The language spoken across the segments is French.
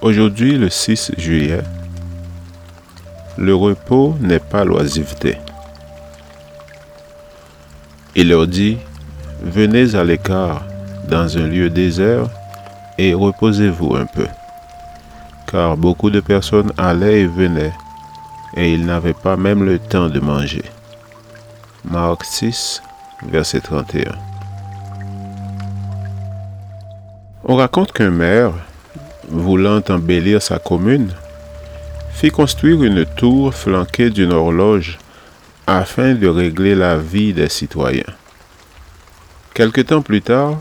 Aujourd'hui, le 6 juillet, le repos n'est pas l'oisiveté. Il leur dit, venez à l'écart dans un lieu désert et reposez-vous un peu. Car beaucoup de personnes allaient et venaient et ils n'avaient pas même le temps de manger. Marc 6, verset 31. On raconte qu'un maire voulant embellir sa commune, fit construire une tour flanquée d'une horloge afin de régler la vie des citoyens. Quelque temps plus tard,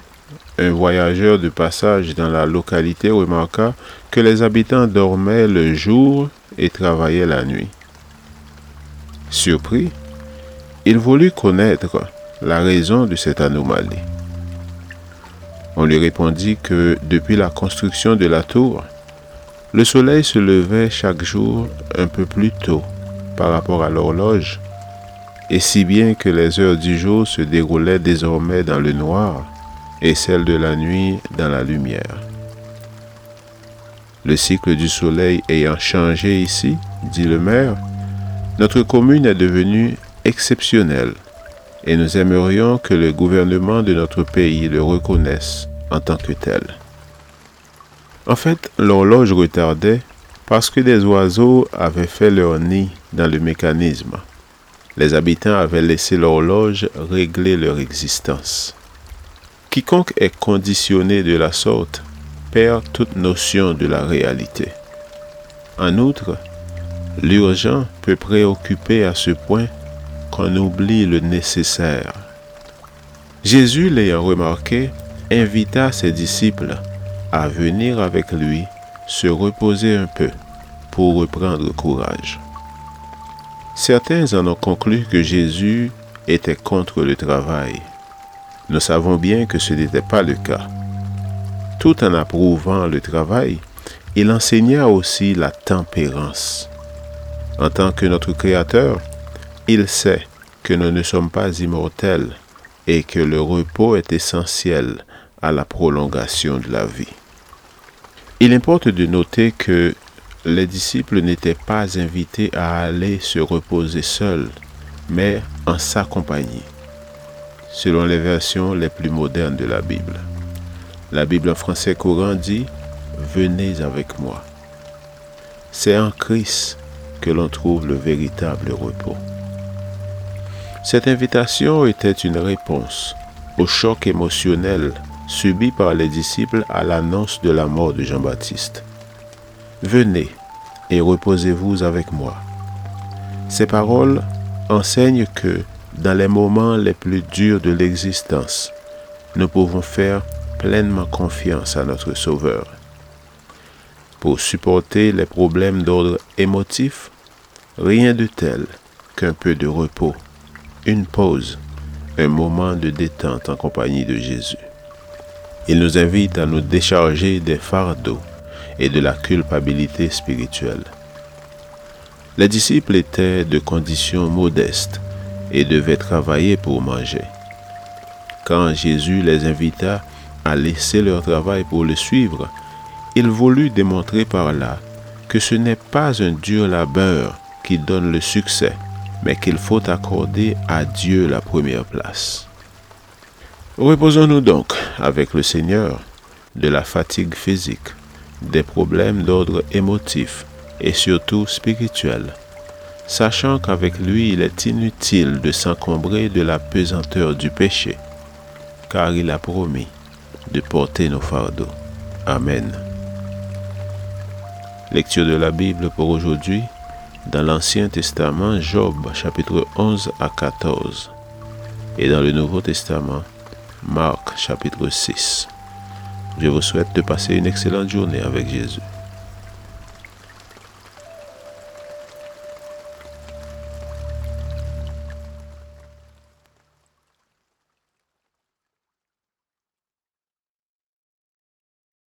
un voyageur de passage dans la localité remarqua que les habitants dormaient le jour et travaillaient la nuit. Surpris, il voulut connaître la raison de cette anomalie. On lui répondit que depuis la construction de la tour, le soleil se levait chaque jour un peu plus tôt par rapport à l'horloge, et si bien que les heures du jour se déroulaient désormais dans le noir et celles de la nuit dans la lumière. Le cycle du soleil ayant changé ici, dit le maire, notre commune est devenue exceptionnelle et nous aimerions que le gouvernement de notre pays le reconnaisse en tant que tel. En fait, l'horloge retardait parce que des oiseaux avaient fait leur nid dans le mécanisme. Les habitants avaient laissé l'horloge régler leur existence. Quiconque est conditionné de la sorte perd toute notion de la réalité. En outre, l'urgent peut préoccuper à ce point qu'on oublie le nécessaire. Jésus, l'ayant remarqué, invita ses disciples à venir avec lui se reposer un peu pour reprendre courage. Certains en ont conclu que Jésus était contre le travail. Nous savons bien que ce n'était pas le cas. Tout en approuvant le travail, il enseigna aussi la tempérance. En tant que notre Créateur, il sait que nous ne sommes pas immortels et que le repos est essentiel à la prolongation de la vie. Il importe de noter que les disciples n'étaient pas invités à aller se reposer seuls, mais en sa compagnie, selon les versions les plus modernes de la Bible. La Bible en français courant dit ⁇ Venez avec moi ⁇ C'est en Christ que l'on trouve le véritable repos. Cette invitation était une réponse au choc émotionnel subi par les disciples à l'annonce de la mort de Jean-Baptiste. Venez et reposez-vous avec moi. Ces paroles enseignent que dans les moments les plus durs de l'existence, nous pouvons faire pleinement confiance à notre Sauveur. Pour supporter les problèmes d'ordre émotif, rien de tel qu'un peu de repos une pause, un moment de détente en compagnie de Jésus. Il nous invite à nous décharger des fardeaux et de la culpabilité spirituelle. Les disciples étaient de conditions modestes et devaient travailler pour manger. Quand Jésus les invita à laisser leur travail pour le suivre, il voulut démontrer par là que ce n'est pas un dur labeur qui donne le succès, mais qu'il faut accorder à Dieu la première place. Reposons-nous donc avec le Seigneur de la fatigue physique, des problèmes d'ordre émotif et surtout spirituel, sachant qu'avec lui il est inutile de s'encombrer de la pesanteur du péché, car il a promis de porter nos fardeaux. Amen. Lecture de la Bible pour aujourd'hui dans l'Ancien Testament, Job chapitre 11 à 14, et dans le Nouveau Testament, Marc chapitre 6. Je vous souhaite de passer une excellente journée avec Jésus.